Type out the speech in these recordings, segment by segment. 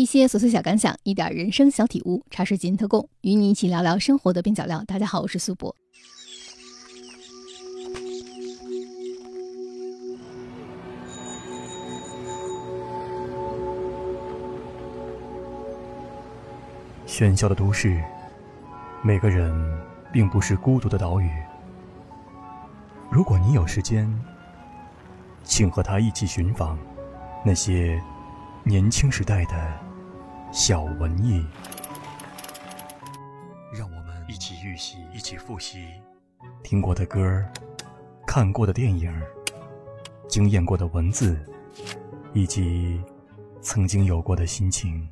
一些琐碎小感想，一点人生小体悟，茶水间特供，与你一起聊聊生活的边角料。大家好，我是苏博。喧嚣的都市，每个人并不是孤独的岛屿。如果你有时间，请和他一起寻访那些年轻时代的小文艺。让我们一起预习，一起复习听过的歌、看过的电影、经验过的文字，以及曾经有过的心情。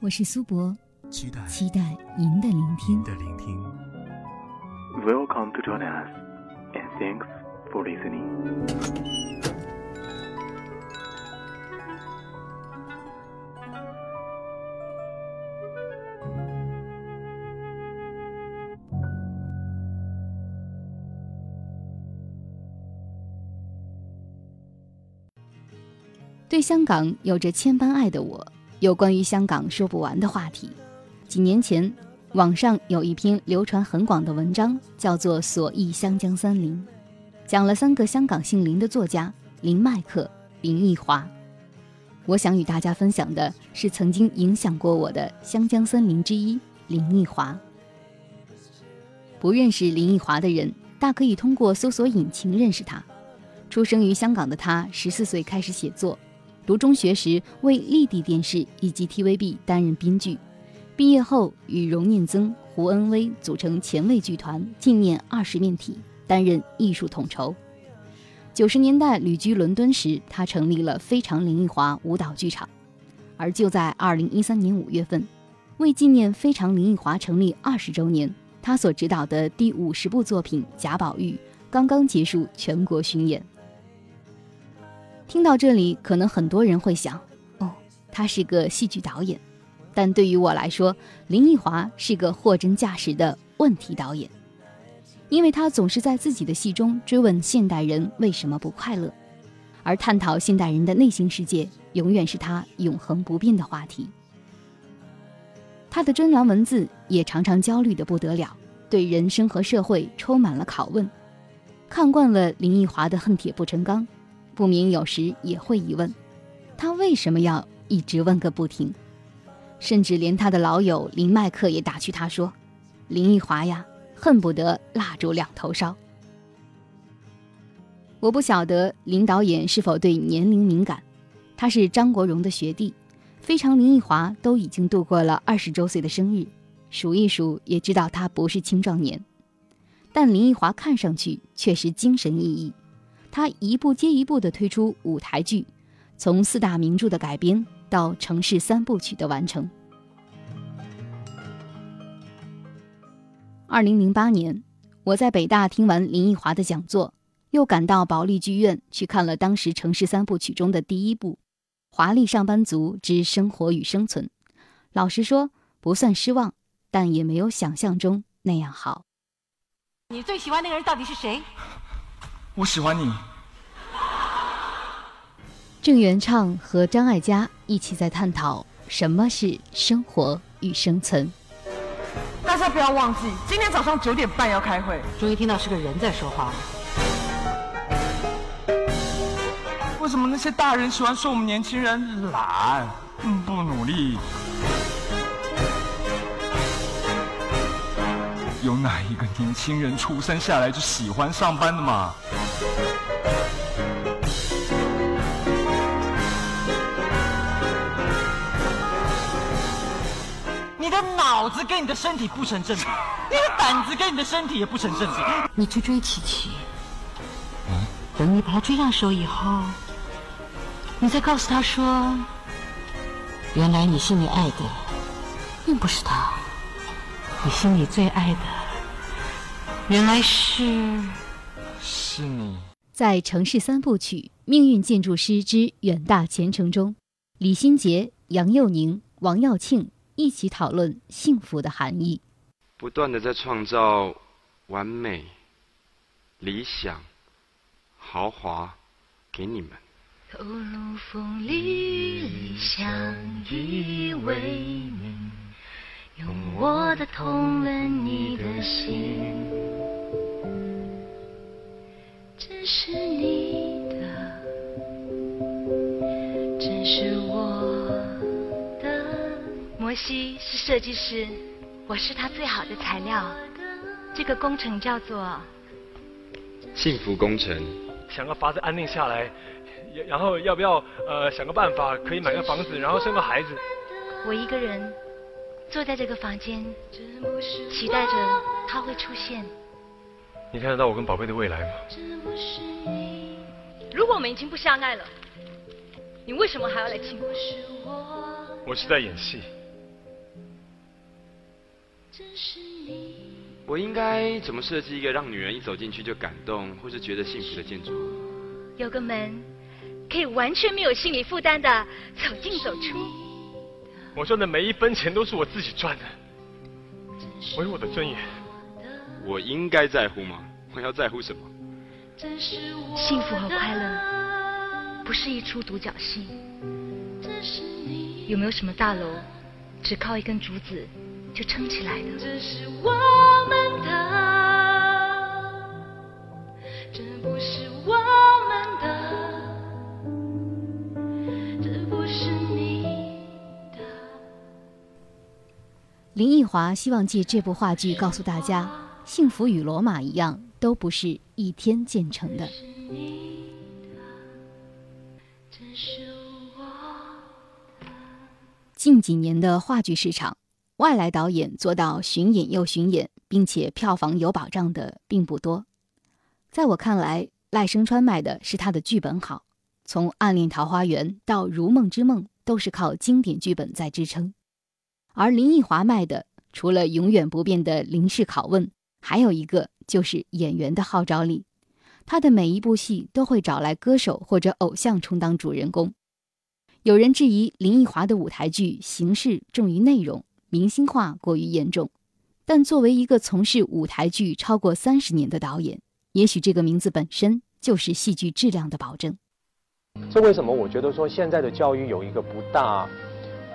我是苏博，期待期待您的聆听。您的聆听。Welcome to join us, and thanks for listening. 香港有着千般爱的我，有关于香港说不完的话题。几年前，网上有一篇流传很广的文章，叫做《所忆香江三林》，讲了三个香港姓林的作家林麦克、林奕华。我想与大家分享的是曾经影响过我的香江森林之一林奕华。不认识林奕华的人，大可以通过搜索引擎认识他。出生于香港的他，十四岁开始写作。读中学时为丽的电视以及 TVB 担任编剧，毕业后与荣念曾、胡恩威组成前卫剧团纪念二十面体，担任艺术统筹。九十年代旅居伦敦时，他成立了非常林奕华舞蹈剧场。而就在二零一三年五月份，为纪念非常林奕华成立二十周年，他所执导的第五十部作品《贾宝玉》刚刚结束全国巡演。听到这里，可能很多人会想，哦，他是个戏剧导演，但对于我来说，林奕华是个货真价实的问题导演，因为他总是在自己的戏中追问现代人为什么不快乐，而探讨现代人的内心世界，永远是他永恒不变的话题。他的专栏文字也常常焦虑的不得了，对人生和社会充满了拷问。看惯了林奕华的恨铁不成钢。不明有时也会疑问，他为什么要一直问个不停？甚至连他的老友林麦克也打趣他说：“林奕华呀，恨不得蜡烛两头烧。”我不晓得林导演是否对年龄敏感，他是张国荣的学弟，非常林奕华都已经度过了二十周岁的生日，数一数也知道他不是青壮年，但林奕华看上去却是精神奕奕。他一部接一部地推出舞台剧，从四大名著的改编到城市三部曲的完成。二零零八年，我在北大听完林奕华的讲座，又赶到保利剧院去看了当时城市三部曲中的第一部《华丽上班族之生活与生存》。老实说，不算失望，但也没有想象中那样好。你最喜欢那个人到底是谁？我喜欢你。郑元畅和张艾嘉一起在探讨什么是生活与生存。大家不要忘记，今天早上九点半要开会。终于听到是个人在说话了。为什么那些大人喜欢说我们年轻人懒、不努力？有哪一个年轻人出生下来就喜欢上班的嘛？你的脑子跟你的身体不成正比，你的胆子跟你的身体也不成正比。你去追琪琪，等你把她追上手以后，你再告诉她说，原来你心里爱的并不是他，你心里最爱的原来是是你。在《城市三部曲：命运建筑师之远大前程》中，李心洁、杨佑宁、王耀庆一起讨论幸福的含义。不断的在创造完美、理想、豪华给你们，投入风雨里相依为命，用我的痛吻你的心，这是你的，这是我的。摩西是设计师，我是他最好的材料。这个工程叫做幸福工程。想个法子安定下来，然后要不要呃想个办法可以买个房子，然后生个孩子。我一个人坐在这个房间，期待着他会出现。你看得到我跟宝贝的未来吗？如果我们已经不相爱了，你为什么还要来亲我？我是在演戏。我应该怎么设计一个让女人一走进去就感动，或是觉得幸福的建筑？有个门，可以完全没有心理负担的走进走出。我赚的每一分钱都是我自己赚的，我有我的尊严。我应该在乎吗？我要在乎什么？幸福和快乐不是一出独角戏。有没有什么大楼只靠一根竹子？就撑起来的。这是我们的，这不是林奕华希望借这部话剧告诉大家，幸福与罗马一样，都不是一天建成的。近几年的话剧市场。外来导演做到巡演又巡演，并且票房有保障的并不多。在我看来，赖声川卖的是他的剧本好，从《暗恋桃花源》到《如梦之梦》都是靠经典剧本在支撑。而林奕华卖的，除了永远不变的林氏拷问，还有一个就是演员的号召力。他的每一部戏都会找来歌手或者偶像充当主人公。有人质疑林奕华的舞台剧形式重于内容。明星化过于严重，但作为一个从事舞台剧超过三十年的导演，也许这个名字本身就是戏剧质量的保证。这为什么？我觉得说现在的教育有一个不大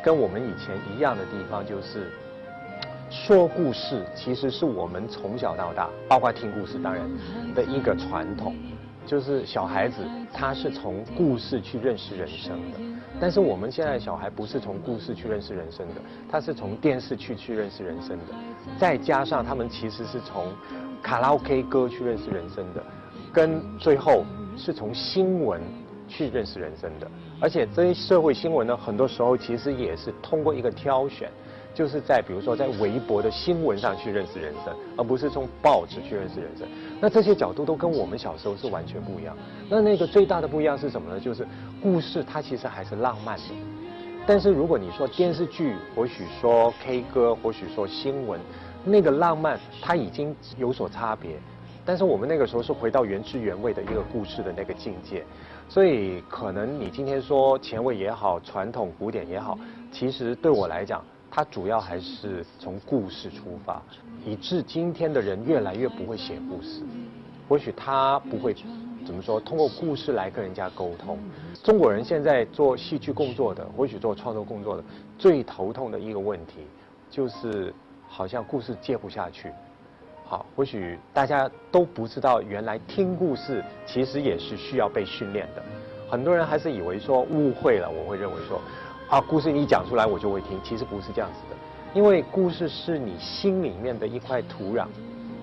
跟我们以前一样的地方，就是说故事其实是我们从小到大，包括听故事当然的一个传统。就是小孩子，他是从故事去认识人生的，但是我们现在小孩不是从故事去认识人生的，他是从电视去去认识人生的，再加上他们其实是从卡拉 OK 歌去认识人生的，跟最后是从新闻去认识人生的，而且这些社会新闻呢，很多时候其实也是通过一个挑选。就是在比如说在微博的新闻上去认识人生，而不是从报纸去认识人生。那这些角度都跟我们小时候是完全不一样。那那个最大的不一样是什么呢？就是故事它其实还是浪漫的，但是如果你说电视剧，或许说 K 歌，或许说新闻，那个浪漫它已经有所差别。但是我们那个时候是回到原汁原味的一个故事的那个境界，所以可能你今天说前卫也好，传统古典也好，其实对我来讲。它主要还是从故事出发，以致今天的人越来越不会写故事。或许他不会怎么说，通过故事来跟人家沟通。中国人现在做戏剧工作的，或许做创作工作的，最头痛的一个问题，就是好像故事接不下去。好，或许大家都不知道，原来听故事其实也是需要被训练的。很多人还是以为说误会了，我会认为说。啊，故事你一讲出来，我就会听。其实不是这样子的，因为故事是你心里面的一块土壤，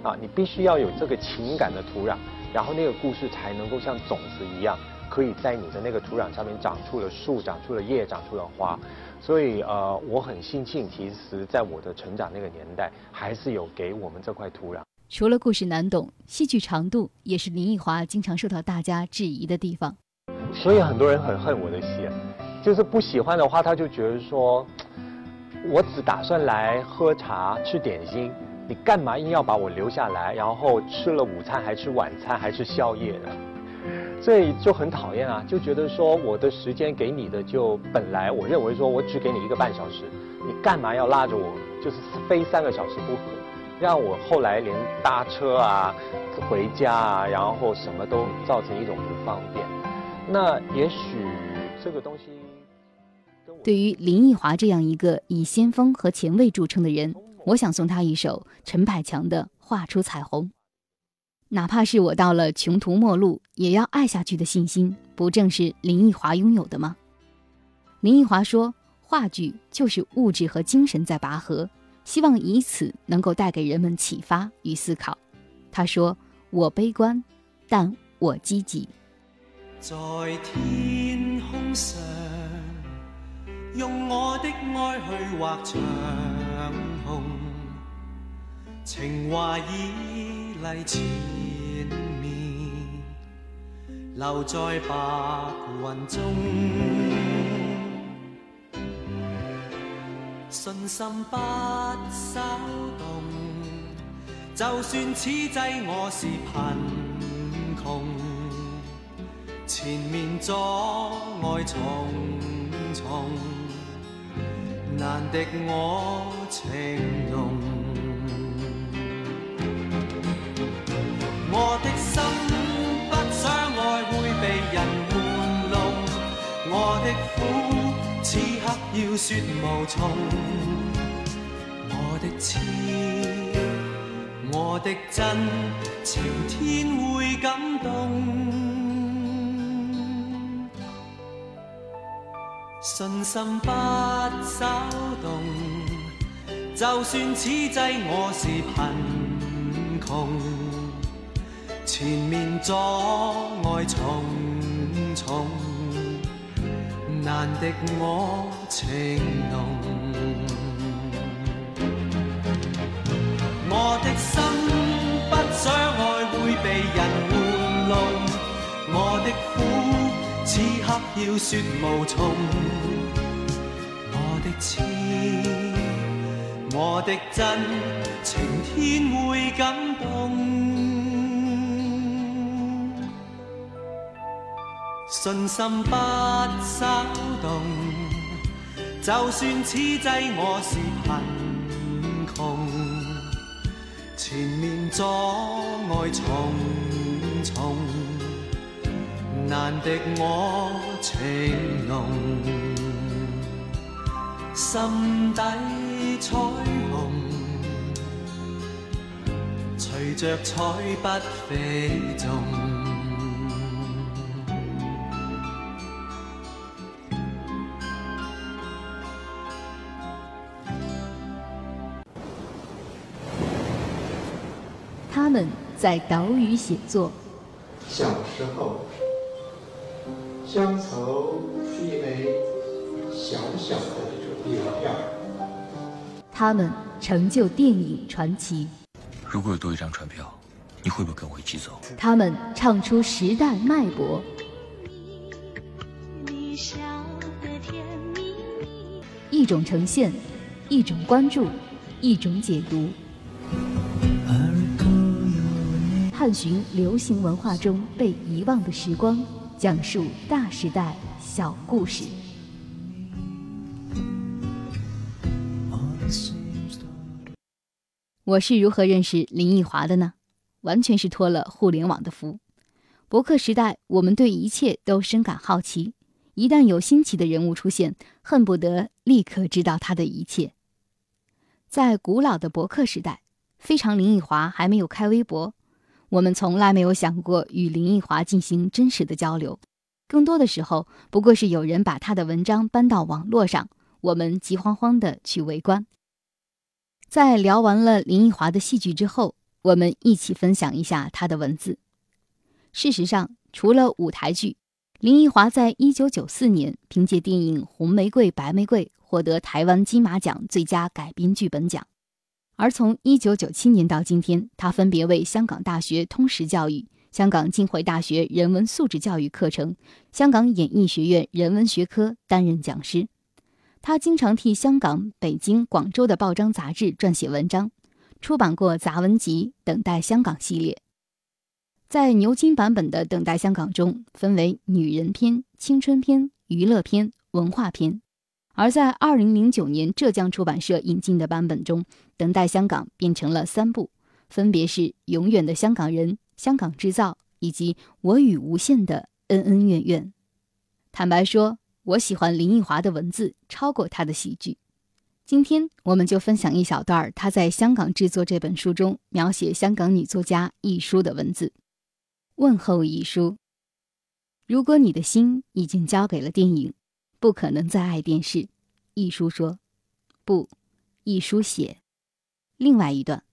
啊，你必须要有这个情感的土壤，然后那个故事才能够像种子一样，可以在你的那个土壤上面长出了树，长出了叶，长出了花。所以呃，我很庆幸，其实在我的成长那个年代，还是有给我们这块土壤。除了故事难懂，戏剧长度也是林奕华经常受到大家质疑的地方。所以很多人很恨我的戏。就是不喜欢的话，他就觉得说，我只打算来喝茶吃点心，你干嘛硬要把我留下来？然后吃了午餐还吃晚餐还吃宵夜的，所以就很讨厌啊！就觉得说我的时间给你的就本来我认为说我只给你一个半小时，你干嘛要拉着我就是非三个小时不可？让我后来连搭车啊、回家啊，然后什么都造成一种不方便。那也许这个东西，对于林奕华这样一个以先锋和前卫著称的人，我想送他一首陈百强的《画出彩虹》。哪怕是我到了穷途末路，也要爱下去的信心，不正是林奕华拥有的吗？林奕华说：“话剧就是物质和精神在拔河，希望以此能够带给人们启发与思考。”他说：“我悲观，但我积极。”在天空上，用我的爱去画长虹，情怀已丽前面，留在白云中，信心不稍动，就算此际我是贫穷。前面阻碍重重，难敌我情浓。的心不想爱会被人玩弄，我的苦此刻要说无从。我的痴，我的真，晴天会感动。信心不稍动，就算此际我是贫穷，前面阻碍重重，难敌我情浓。我的心不想爱会被人玩弄，我的苦。此刻要说无从，我的痴，我的真，晴天会感动。信心不稍动，就算此际我是贫穷，前面阻碍重重。难敌我情浓，心底彩虹，随着彩笔飞纵。在岛屿写作。小时候。乡愁是一枚小小的邮票。他们成就电影传奇。如果有多一张船票，你会不会跟我一起走？他们唱出时代脉搏。一种呈现，一种关注，一种解读。探寻流行文化中被遗忘的时光。讲述大时代小故事。我是如何认识林奕华的呢？完全是托了互联网的福。博客时代，我们对一切都深感好奇。一旦有新奇的人物出现，恨不得立刻知道他的一切。在古老的博客时代，非常林奕华还没有开微博。我们从来没有想过与林奕华进行真实的交流，更多的时候不过是有人把他的文章搬到网络上，我们急慌慌的去围观。在聊完了林奕华的戏剧之后，我们一起分享一下他的文字。事实上，除了舞台剧，林奕华在一九九四年凭借电影《红玫瑰白玫瑰》获得台湾金马奖最佳改编剧本奖。而从一九九七年到今天，他分别为香港大学通识教育、香港浸会大学人文素质教育课程、香港演艺学院人文学科担任讲师。他经常替香港、北京、广州的报章杂志撰写文章，出版过杂文集《等待香港》系列。在牛津版本的《等待香港》中，分为女人篇、青春篇、娱乐篇、文化篇。而在二零零九年浙江出版社引进的版本中，《等待香港》变成了三部，分别是《永远的香港人》《香港制造》以及《我与无限的恩恩怨怨》。坦白说，我喜欢林奕华的文字超过他的喜剧。今天我们就分享一小段他在香港制作这本书中描写香港女作家亦舒的文字。问候亦舒，如果你的心已经交给了电影，不可能再爱电视。亦舒说：“不。”亦舒写。另外一段，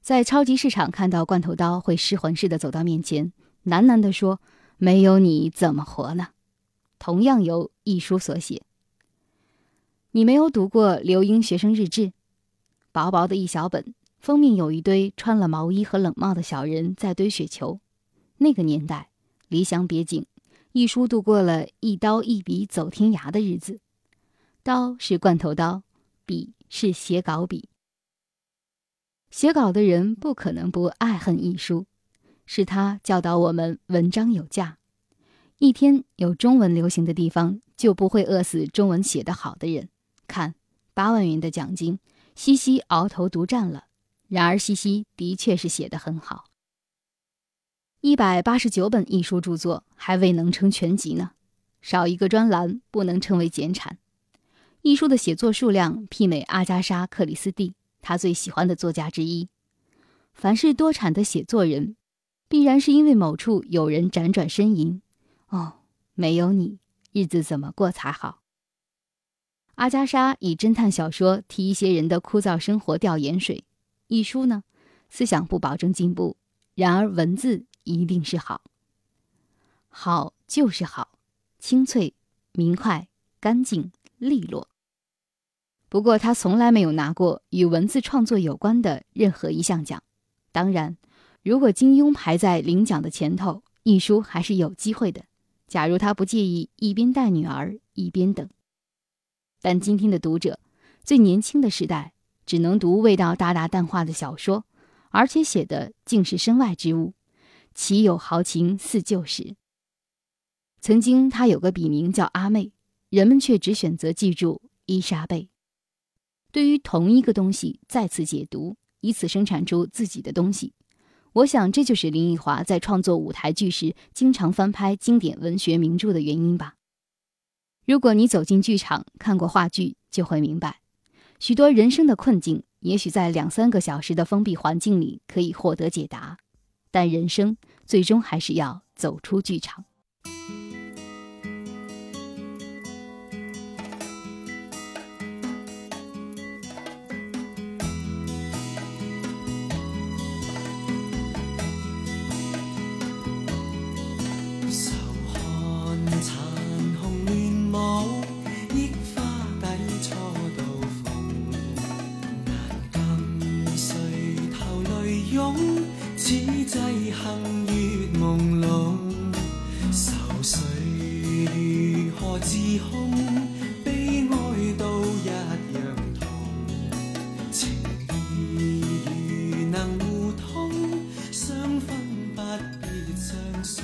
在超级市场看到罐头刀，会失魂似的走到面前，喃喃地说：“没有你怎么活呢？”同样由亦舒所写。你没有读过刘英学生日志？薄薄的一小本，封面有一堆穿了毛衣和冷帽的小人在堆雪球。那个年代，离乡别井，亦舒度过了一刀一笔走天涯的日子。刀是罐头刀，笔是写稿笔。写稿的人不可能不爱恨亦舒，是他教导我们文章有价。一天有中文流行的地方，就不会饿死中文写得好的人。看，八万元的奖金，西西鳌头独占了。然而，西西的确是写得很好。一百八十九本艺术著作还未能称全集呢，少一个专栏不能称为减产。艺术的写作数量媲美阿加莎·克里斯蒂，他最喜欢的作家之一。凡是多产的写作人，必然是因为某处有人辗转呻吟：“哦，没有你，日子怎么过才好。”阿加莎以侦探小说替一些人的枯燥生活吊盐水，一书呢，思想不保证进步，然而文字一定是好。好就是好，清脆、明快、干净、利落。不过他从来没有拿过与文字创作有关的任何一项奖。当然，如果金庸排在领奖的前头，一书还是有机会的。假如他不介意一边带女儿一边等。但今天的读者，最年轻的时代，只能读味道大大淡化的小说，而且写的竟是身外之物，岂有豪情似旧时？曾经他有个笔名叫阿妹，人们却只选择记住伊莎贝。对于同一个东西再次解读，以此生产出自己的东西，我想这就是林奕华在创作舞台剧时经常翻拍经典文学名著的原因吧。如果你走进剧场看过话剧，就会明白，许多人生的困境，也许在两三个小时的封闭环境里可以获得解答，但人生最终还是要走出剧场。不必曾。